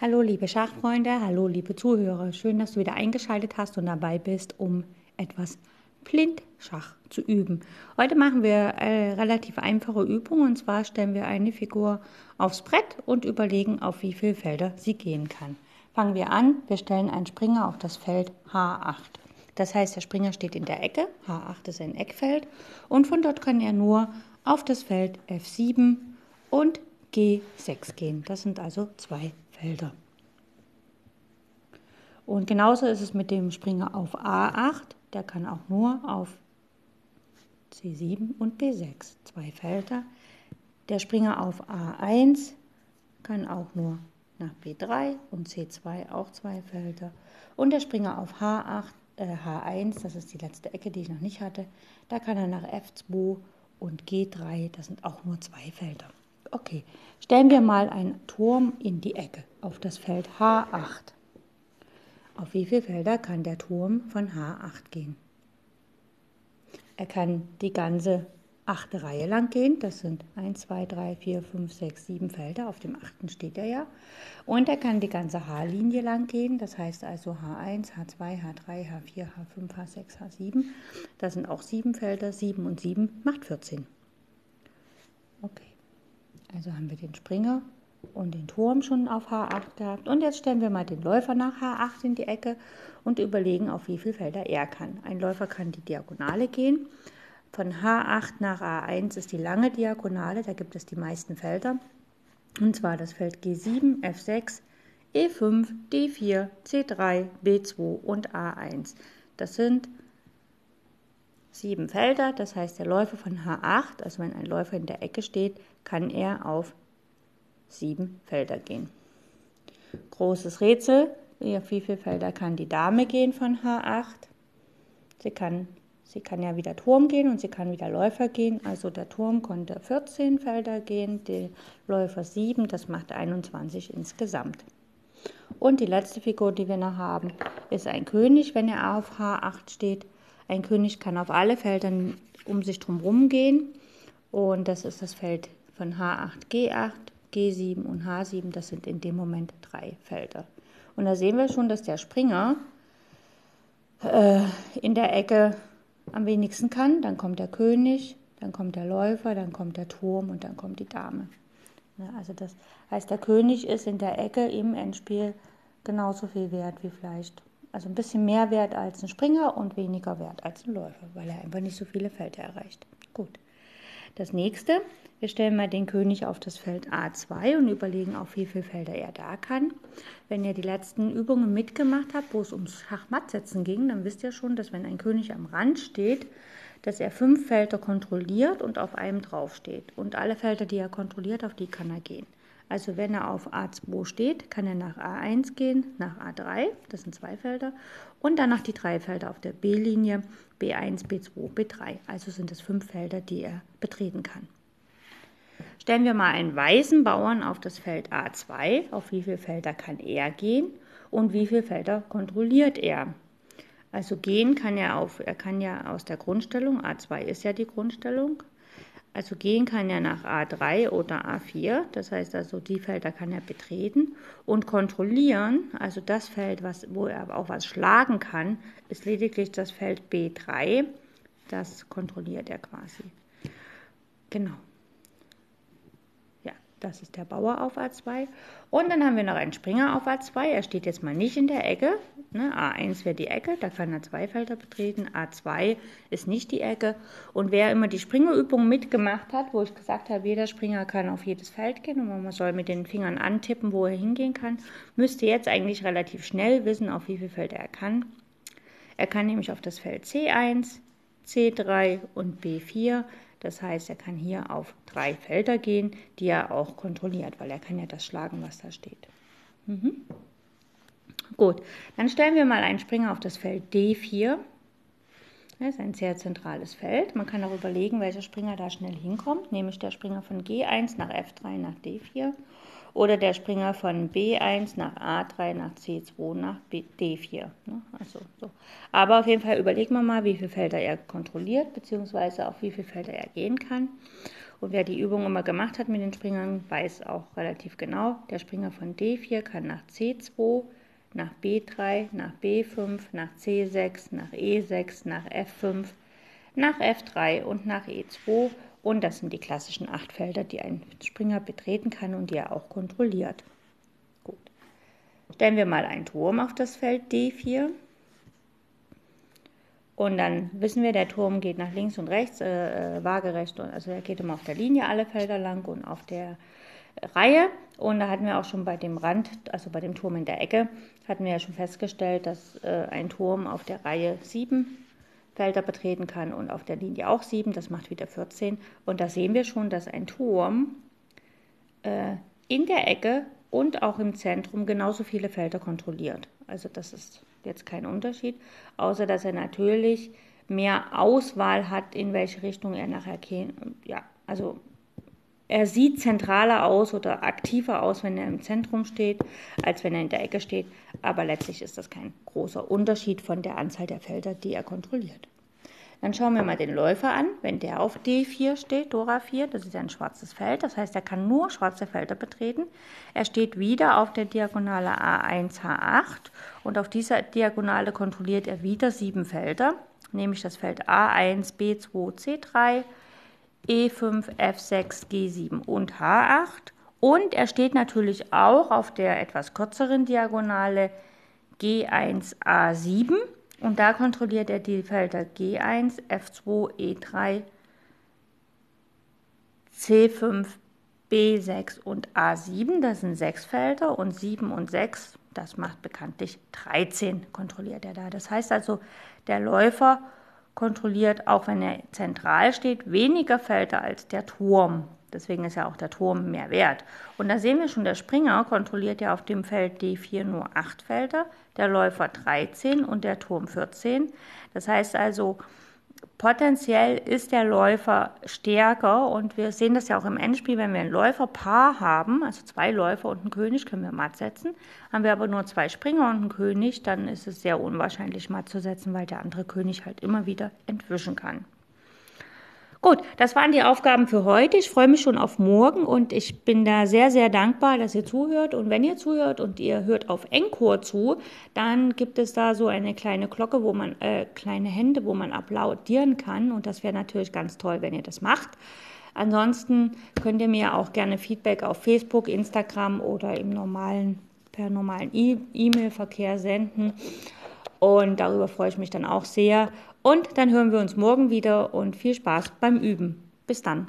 Hallo liebe Schachfreunde, hallo liebe Zuhörer. Schön, dass du wieder eingeschaltet hast und dabei bist, um etwas Blindschach zu üben. Heute machen wir eine relativ einfache Übung und zwar stellen wir eine Figur aufs Brett und überlegen, auf wie viele Felder sie gehen kann. Fangen wir an, wir stellen einen Springer auf das Feld H8. Das heißt, der Springer steht in der Ecke, H8 ist ein Eckfeld und von dort kann er nur auf das Feld F7 und G6 gehen. Das sind also zwei Felder. Und genauso ist es mit dem Springer auf A8. Der kann auch nur auf C7 und B6, zwei Felder. Der Springer auf A1 kann auch nur nach B3 und C2 auch zwei Felder. Und der Springer auf H8, äh, H1, das ist die letzte Ecke, die ich noch nicht hatte, da kann er nach F2 und G3, das sind auch nur zwei Felder. Okay, stellen wir mal einen Turm in die Ecke auf das Feld H8. Auf wie viele Felder kann der Turm von H8 gehen? Er kann die ganze achte Reihe lang gehen. Das sind 1, 2, 3, 4, 5, 6, 7 Felder. Auf dem achten steht er ja. Und er kann die ganze H-Linie lang gehen. Das heißt also H1, H2, H3, H4, H5, H6, H7. Das sind auch sieben Felder. 7 und 7 macht 14. Okay. Also haben wir den Springer und den Turm schon auf H8 gehabt. Und jetzt stellen wir mal den Läufer nach H8 in die Ecke und überlegen, auf wie viele Felder er kann. Ein Läufer kann die Diagonale gehen. Von H8 nach A1 ist die lange Diagonale, da gibt es die meisten Felder. Und zwar das Feld G7, F6, E5, D4, C3, B2 und A1. Das sind sieben Felder, das heißt der Läufer von H8, also wenn ein Läufer in der Ecke steht, kann er auf sieben Felder gehen. Großes Rätsel, wie viele Felder kann die Dame gehen von H8? Sie kann, sie kann ja wieder Turm gehen und sie kann wieder Läufer gehen. Also der Turm konnte 14 Felder gehen, der Läufer 7, das macht 21 insgesamt. Und die letzte Figur, die wir noch haben, ist ein König, wenn er auf H8 steht. Ein König kann auf alle Felder um sich drumherum gehen. Und das ist das Feld von H8, G8, G7 und H7. Das sind in dem Moment drei Felder. Und da sehen wir schon, dass der Springer äh, in der Ecke am wenigsten kann. Dann kommt der König, dann kommt der Läufer, dann kommt der Turm und dann kommt die Dame. Ja, also das heißt, der König ist in der Ecke im Endspiel genauso viel wert wie vielleicht also ein bisschen mehr wert als ein Springer und weniger wert als ein Läufer, weil er einfach nicht so viele Felder erreicht. Gut. Das nächste, wir stellen mal den König auf das Feld A2 und überlegen, auf wie viele Felder er da kann. Wenn ihr die letzten Übungen mitgemacht habt, wo es ums Schachmattsetzen ging, dann wisst ihr schon, dass wenn ein König am Rand steht, dass er fünf Felder kontrolliert und auf einem draufsteht. Und alle Felder, die er kontrolliert, auf die kann er gehen. Also wenn er auf A2 steht, kann er nach A1 gehen, nach A3, das sind zwei Felder, und dann nach die drei Felder auf der B-Linie, B1, B2, B3. Also sind es fünf Felder, die er betreten kann. Stellen wir mal einen weißen Bauern auf das Feld A2. Auf wie viele Felder kann er gehen und wie viele Felder kontrolliert er? Also gehen kann er auf, er kann ja aus der Grundstellung, A2 ist ja die Grundstellung, also gehen kann er nach A3 oder A4, das heißt also die Felder kann er betreten und kontrollieren, also das Feld, was, wo er auch was schlagen kann, ist lediglich das Feld B3, das kontrolliert er quasi. Genau. Das ist der Bauer auf A2. Und dann haben wir noch einen Springer auf A2. Er steht jetzt mal nicht in der Ecke. Ne? A1 wäre die Ecke, da kann er zwei Felder betreten. A2 ist nicht die Ecke. Und wer immer die Springerübung mitgemacht hat, wo ich gesagt habe, jeder Springer kann auf jedes Feld gehen und man soll mit den Fingern antippen, wo er hingehen kann, müsste jetzt eigentlich relativ schnell wissen, auf wie viele Felder er kann. Er kann nämlich auf das Feld C1, C3 und B4 das heißt, er kann hier auf drei Felder gehen, die er auch kontrolliert, weil er kann ja das schlagen, was da steht. Mhm. Gut, dann stellen wir mal einen Springer auf das Feld D4. Das ist ein sehr zentrales Feld. Man kann auch überlegen, welcher Springer da schnell hinkommt, nämlich der Springer von G1 nach F3 nach D4 oder der Springer von B1 nach A3 nach C2 nach B, D4. Ne? Also, so. Aber auf jeden Fall überlegen wir mal, wie viele Felder er kontrolliert, beziehungsweise auf wie viele Felder er gehen kann. Und wer die Übung immer gemacht hat mit den Springern, weiß auch relativ genau, der Springer von D4 kann nach C2, nach B3, nach B5, nach C6, nach E6, nach F5, nach F3 und nach E2. Und das sind die klassischen acht Felder, die ein Springer betreten kann und die er auch kontrolliert. Gut. Stellen wir mal einen Turm auf das Feld D4. Und dann wissen wir, der Turm geht nach links und rechts, äh, äh waagerecht, also er geht immer auf der Linie alle Felder lang und auf der Reihe. Und da hatten wir auch schon bei dem Rand, also bei dem Turm in der Ecke, hatten wir ja schon festgestellt, dass äh, ein Turm auf der Reihe 7 Felder betreten kann und auf der Linie auch 7, das macht wieder 14. Und da sehen wir schon, dass ein Turm äh, in der Ecke und auch im Zentrum genauso viele Felder kontrolliert. Also das ist jetzt kein Unterschied, außer dass er natürlich mehr Auswahl hat, in welche Richtung er nachher gehen. Ja, also er sieht zentraler aus oder aktiver aus, wenn er im Zentrum steht, als wenn er in der Ecke steht. Aber letztlich ist das kein großer Unterschied von der Anzahl der Felder, die er kontrolliert. Dann schauen wir mal den Läufer an. Wenn der auf D4 steht, Dora 4, das ist ein schwarzes Feld, das heißt, er kann nur schwarze Felder betreten. Er steht wieder auf der Diagonale A1, H8 und auf dieser Diagonale kontrolliert er wieder sieben Felder, nämlich das Feld A1, B2, C3, E5, F6, G7 und H8. Und er steht natürlich auch auf der etwas kürzeren Diagonale G1, A7 und da kontrolliert er die Felder G1, F2, E3, C5, B6 und A7. Das sind sechs Felder und 7 und 6, das macht bekanntlich 13, kontrolliert er da. Das heißt also, der Läufer kontrolliert, auch wenn er zentral steht, weniger Felder als der Turm. Deswegen ist ja auch der Turm mehr wert. Und da sehen wir schon, der Springer kontrolliert ja auf dem Feld D4 nur 8 Felder, der Läufer 13 und der Turm 14. Das heißt also, potenziell ist der Läufer stärker und wir sehen das ja auch im Endspiel, wenn wir ein Läuferpaar haben, also zwei Läufer und einen König, können wir matt setzen. Haben wir aber nur zwei Springer und einen König, dann ist es sehr unwahrscheinlich matt zu setzen, weil der andere König halt immer wieder entwischen kann. Gut, das waren die Aufgaben für heute. Ich freue mich schon auf morgen und ich bin da sehr, sehr dankbar, dass ihr zuhört. Und wenn ihr zuhört und ihr hört auf Encore zu, dann gibt es da so eine kleine Glocke, wo man, äh, kleine Hände, wo man applaudieren kann. Und das wäre natürlich ganz toll, wenn ihr das macht. Ansonsten könnt ihr mir auch gerne Feedback auf Facebook, Instagram oder im normalen, per normalen e-, E-Mail-Verkehr senden. Und darüber freue ich mich dann auch sehr. Und dann hören wir uns morgen wieder und viel Spaß beim Üben. Bis dann.